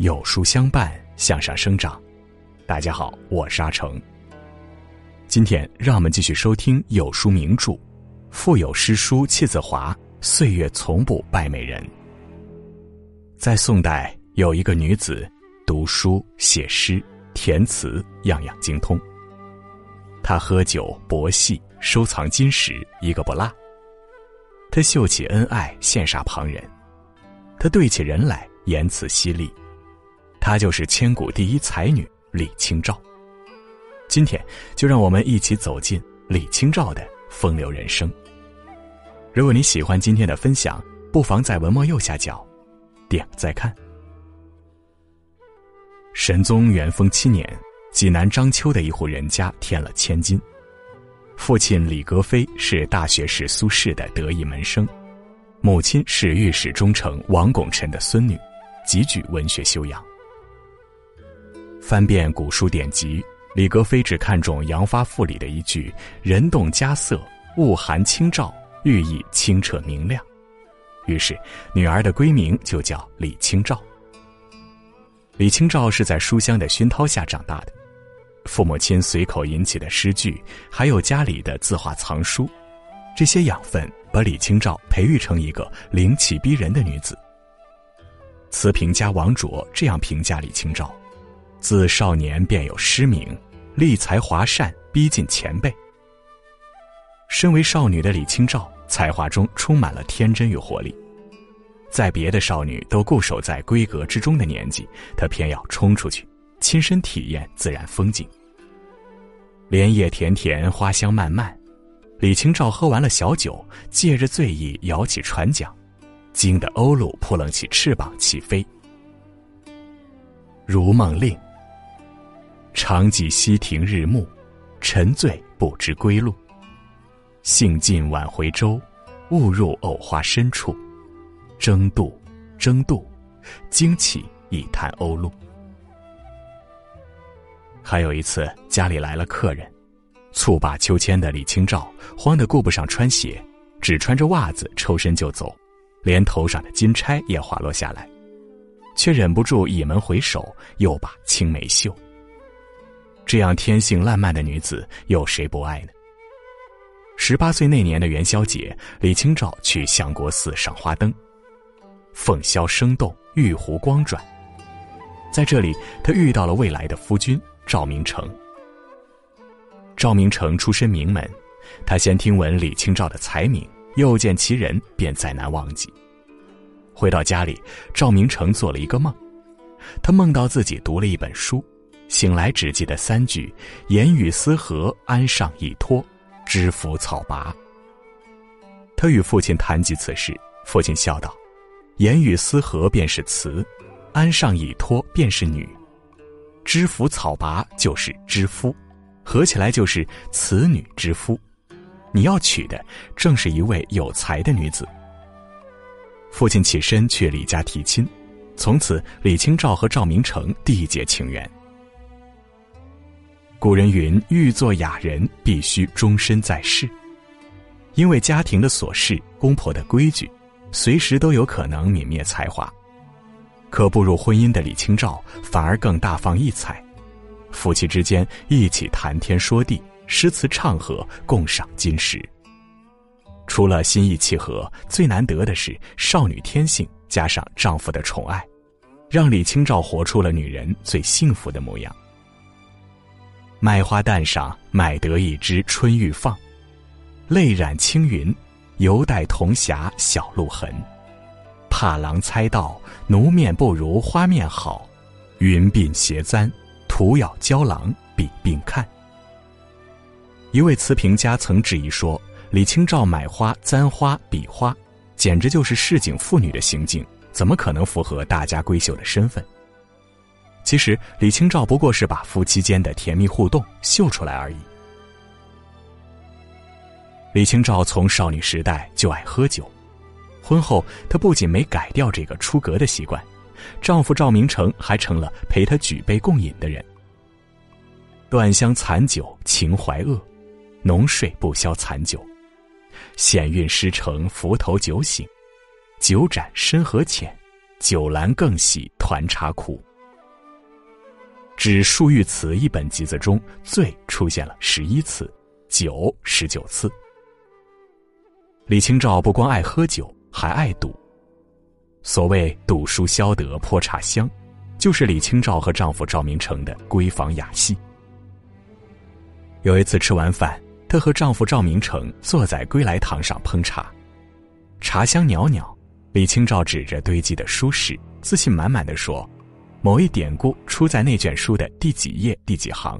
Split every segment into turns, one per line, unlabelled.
有书相伴，向上生长。大家好，我是阿成。今天让我们继续收听有书名著《腹有诗书气自华，岁月从不败美人》。在宋代，有一个女子，读书写诗填词，样样精通。他喝酒博戏，收藏金石，一个不落。他秀起恩爱，羡煞旁人。他对起人来，言辞犀利。她就是千古第一才女李清照。今天就让我们一起走进李清照的风流人生。如果你喜欢今天的分享，不妨在文末右下角点再看。神宗元丰七年，济南章丘的一户人家添了千金。父亲李格非是大学士苏轼的得意门生，母亲是御史中丞王拱辰的孙女，极具文学修养。翻遍古书典籍，李格非只看中《杨发赋》里的一句“人动佳色，物含清照”，寓意清澈明亮。于是，女儿的闺名就叫李清照。李清照是在书香的熏陶下长大的，父母亲随口引起的诗句，还有家里的字画藏书，这些养分把李清照培育成一个灵气逼人的女子。词评家王卓这样评价李清照。自少年便有诗名，立才华善，逼近前辈。身为少女的李清照，才华中充满了天真与活力，在别的少女都固守在闺阁之中的年纪，她偏要冲出去，亲身体验自然风景。莲叶田田，花香漫漫，李清照喝完了小酒，借着醉意摇起船桨，惊得鸥鹭扑棱起翅膀起飞。如梦令。长记溪亭日暮，沉醉不知归路。兴尽晚回舟，误入藕花深处，争渡，争渡，惊起一滩鸥鹭。还有一次，家里来了客人，蹴罢秋千的李清照慌得顾不上穿鞋，只穿着袜子抽身就走，连头上的金钗也滑落下来，却忍不住倚门回首，又把青梅嗅。这样天性烂漫的女子，有谁不爱呢？十八岁那年的元宵节，李清照去相国寺赏花灯，凤箫声动，玉壶光转。在这里，她遇到了未来的夫君赵明诚。赵明诚出身名门，他先听闻李清照的才名，又见其人，便再难忘记。回到家里，赵明诚做了一个梦，他梦到自己读了一本书。醒来只记得三句：“言语思和，安上一托，知府草拔。”他与父亲谈及此事，父亲笑道：“言语思和便是词，安上以托便是女，知府草拔就是知夫，合起来就是此女之夫。你要娶的正是一位有才的女子。”父亲起身去李家提亲，从此李清照和赵明诚缔结情缘。古人云：“欲做雅人，必须终身在世。”因为家庭的琐事、公婆的规矩，随时都有可能泯灭才华。可步入婚姻的李清照反而更大放异彩，夫妻之间一起谈天说地，诗词唱和，共赏金石。除了心意契合，最难得的是少女天性加上丈夫的宠爱，让李清照活出了女人最幸福的模样。卖花旦上买得一枝春欲放，泪染青云，犹带铜匣小露痕。怕郎猜到奴面不如花面好，云鬓斜簪，徒要娇郎比并看。一位词评家曾质疑说：“李清照买花、簪花、比花，简直就是市井妇女的行径，怎么可能符合大家闺秀的身份？”其实，李清照不过是把夫妻间的甜蜜互动秀出来而已。李清照从少女时代就爱喝酒，婚后她不仅没改掉这个出格的习惯，丈夫赵明诚还成了陪她举杯共饮的人。断香残酒情怀恶，浓睡不消残酒。险运失成浮头酒醒，酒盏深河浅，酒阑更喜团茶苦。指漱玉词一本集子中，醉出现了十一次，酒十九次。李清照不光爱喝酒，还爱赌。所谓“赌书消得泼茶香”，就是李清照和丈夫赵明诚的闺房雅戏。有一次吃完饭，她和丈夫赵明诚坐在归来堂上烹茶，茶香袅袅。李清照指着堆积的书史，自信满满的说。某一典故出在那卷书的第几页第几行。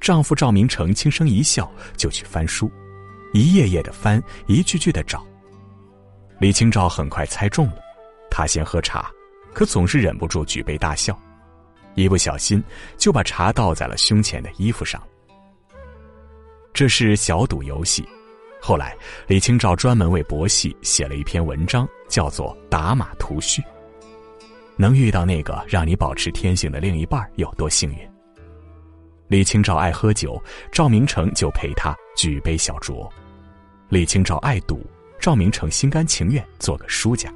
丈夫赵明诚轻声一笑，就去翻书，一页页的翻，一句句的找。李清照很快猜中了，她先喝茶，可总是忍不住举杯大笑，一不小心就把茶倒在了胸前的衣服上。这是小赌游戏。后来，李清照专门为博戏写了一篇文章，叫做《打马图序》。能遇到那个让你保持天性的另一半有多幸运？李清照爱喝酒，赵明诚就陪她举杯小酌；李清照爱赌，赵明诚心甘情愿做个输家。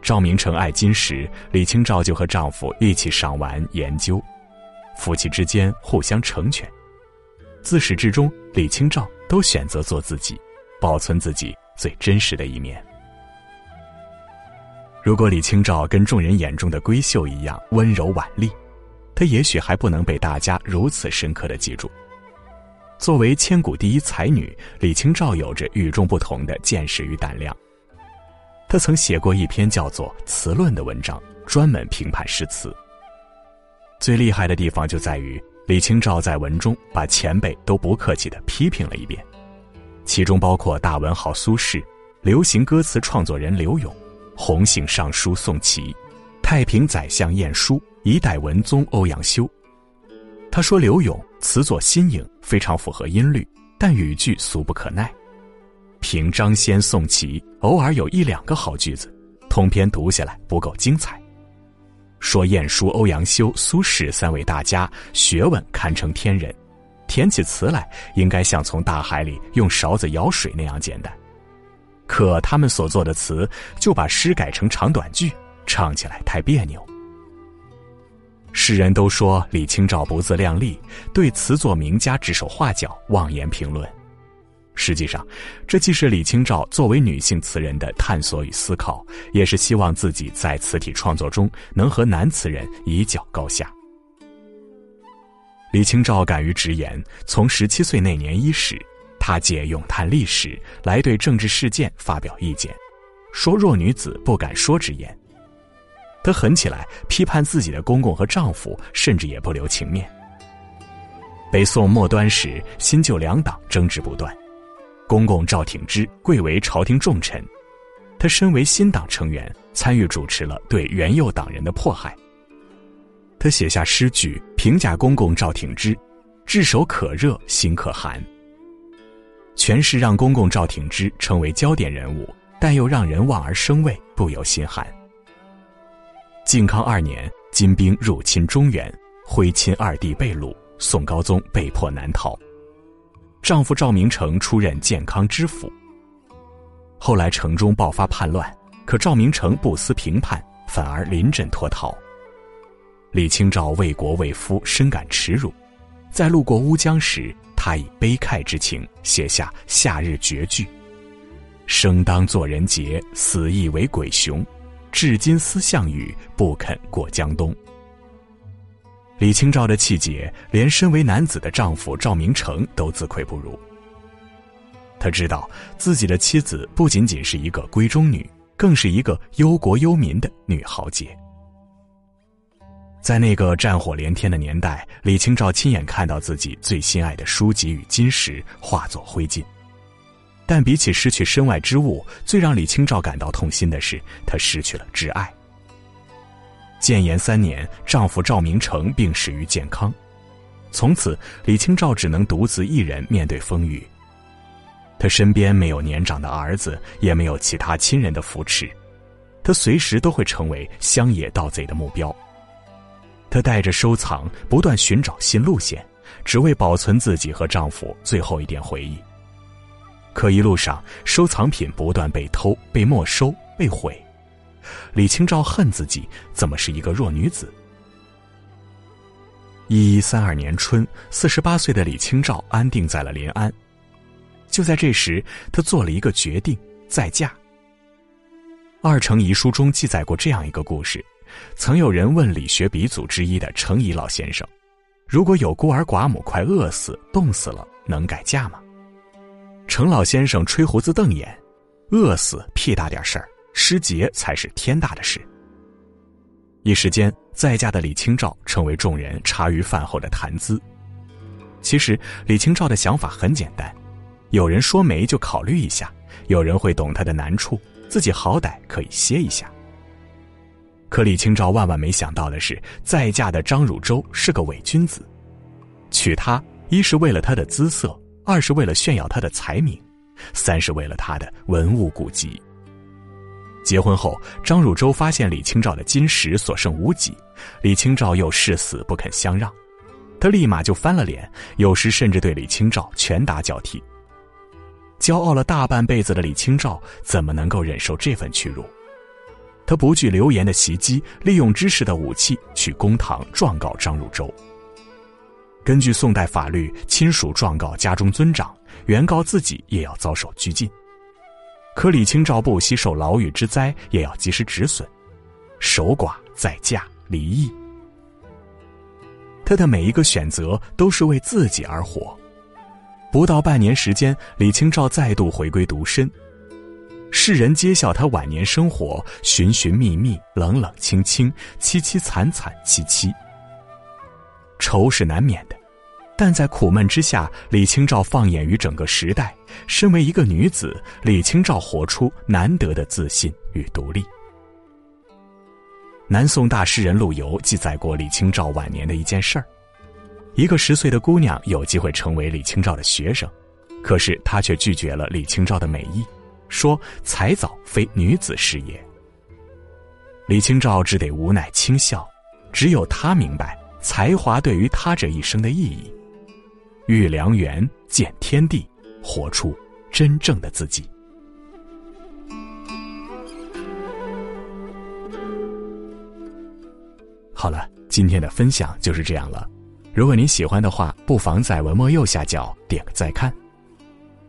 赵明诚爱金石，李清照就和丈夫一起赏玩研究，夫妻之间互相成全。自始至终，李清照都选择做自己，保存自己最真实的一面。如果李清照跟众人眼中的闺秀一样温柔婉丽，她也许还不能被大家如此深刻的记住。作为千古第一才女，李清照有着与众不同的见识与胆量。她曾写过一篇叫做《词论》的文章，专门评判诗词。最厉害的地方就在于，李清照在文中把前辈都不客气的批评了一遍，其中包括大文豪苏轼、流行歌词创作人柳永。洪姓尚书宋祁，太平宰相晏殊，一代文宗欧阳修。他说刘永词作新颖，非常符合音律，但语句俗不可耐。凭张先、宋祁，偶尔有一两个好句子，通篇读下来不够精彩。说晏殊、欧阳修、苏轼三位大家学问堪称天人，填起词来应该像从大海里用勺子舀水那样简单。可他们所做的词，就把诗改成长短句，唱起来太别扭。世人都说李清照不自量力，对词作名家指手画脚，妄言评论。实际上，这既是李清照作为女性词人的探索与思考，也是希望自己在词体创作中能和男词人一较高下。李清照敢于直言，从十七岁那年伊始。她借咏叹历史来对政治事件发表意见，说弱女子不敢说之言。她狠起来批判自己的公公和丈夫，甚至也不留情面。北宋末端时，新旧两党争执不断，公公赵挺之贵为朝廷重臣，他身为新党成员，参与主持了对元佑党人的迫害。他写下诗句评价公公赵挺之：“炙手可热心可寒。”全是让公公赵挺之成为焦点人物，但又让人望而生畏，不由心寒。靖康二年，金兵入侵中原，徽钦二帝被掳，宋高宗被迫南逃。丈夫赵明诚出任建康知府。后来城中爆发叛乱，可赵明诚不思平叛，反而临阵脱逃。李清照为国为夫，深感耻辱，在路过乌江时。他以悲慨之情写下《夏日绝句》：“生当作人杰，死亦为鬼雄。至今思项羽，不肯过江东。”李清照的气节，连身为男子的丈夫赵明诚都自愧不如。他知道自己的妻子不仅仅是一个闺中女，更是一个忧国忧民的女豪杰。在那个战火连天的年代，李清照亲眼看到自己最心爱的书籍与金石化作灰烬。但比起失去身外之物，最让李清照感到痛心的是，她失去了挚爱。建炎三年，丈夫赵明诚病逝于健康，从此李清照只能独自一人面对风雨。她身边没有年长的儿子，也没有其他亲人的扶持，她随时都会成为乡野盗贼的目标。她带着收藏，不断寻找新路线，只为保存自己和丈夫最后一点回忆。可一路上，收藏品不断被偷、被没收、被毁。李清照恨自己怎么是一个弱女子。一一三二年春，四十八岁的李清照安定在了临安。就在这时，她做了一个决定：再嫁。二程遗书中记载过这样一个故事：曾有人问理学鼻祖之一的程颐老先生，如果有孤儿寡母快饿死、冻死了，能改嫁吗？程老先生吹胡子瞪眼：“饿死屁大点事儿，失节才是天大的事。”一时间，再嫁的李清照成为众人茶余饭后的谈资。其实，李清照的想法很简单：有人说没就考虑一下，有人会懂她的难处，自己好歹可以歇一下。可李清照万万没想到的是，再嫁的张汝舟是个伪君子，娶她一是为了她的姿色。二是为了炫耀他的才名，三是为了他的文物古籍。结婚后，张汝舟发现李清照的金石所剩无几，李清照又誓死不肯相让，他立马就翻了脸，有时甚至对李清照拳打脚踢。骄傲了大半辈子的李清照怎么能够忍受这份屈辱？他不惧流言的袭击，利用知识的武器去公堂状告张汝舟。根据宋代法律，亲属状告家中尊长，原告自己也要遭受拘禁。可李清照不惜受牢狱之灾，也要及时止损，守寡再嫁离异。他的每一个选择都是为自己而活。不到半年时间，李清照再度回归独身，世人揭晓他晚年生活：寻寻觅觅，冷冷清清，凄凄惨惨戚戚。愁是难免的。但在苦闷之下，李清照放眼于整个时代，身为一个女子，李清照活出难得的自信与独立。南宋大诗人陆游记载过李清照晚年的一件事儿：一个十岁的姑娘有机会成为李清照的学生，可是她却拒绝了李清照的美意，说才早非女子事也。李清照只得无奈轻笑，只有她明白才华对于她这一生的意义。遇良缘，见天地，活出真正的自己。好了，今天的分享就是这样了。如果您喜欢的话，不妨在文末右下角点个再看。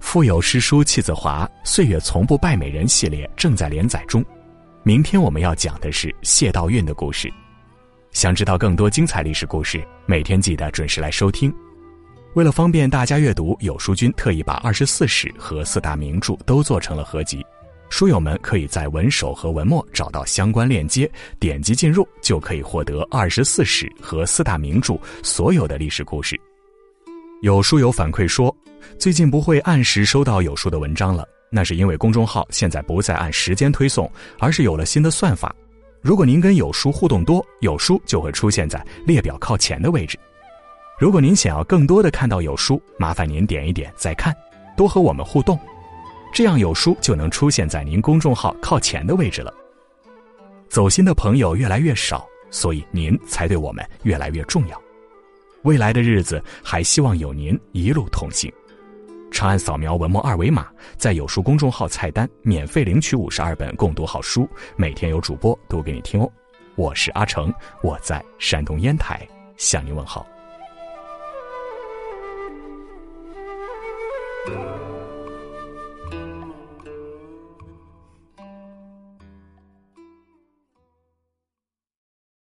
富有诗书气自华，岁月从不败美人系列正在连载中。明天我们要讲的是谢道韫的故事。想知道更多精彩历史故事，每天记得准时来收听。为了方便大家阅读，有书君特意把二十四史和四大名著都做成了合集，书友们可以在文首和文末找到相关链接，点击进入就可以获得二十四史和四大名著所有的历史故事。有书友反馈说，最近不会按时收到有书的文章了，那是因为公众号现在不再按时间推送，而是有了新的算法。如果您跟有书互动多，有书就会出现在列表靠前的位置。如果您想要更多的看到有书，麻烦您点一点再看，多和我们互动，这样有书就能出现在您公众号靠前的位置了。走心的朋友越来越少，所以您才对我们越来越重要。未来的日子还希望有您一路同行。长按扫描文末二维码，在有书公众号菜单免费领取五十二本共读好书，每天有主播读给你听哦。我是阿成，我在山东烟台向您问好。Thank you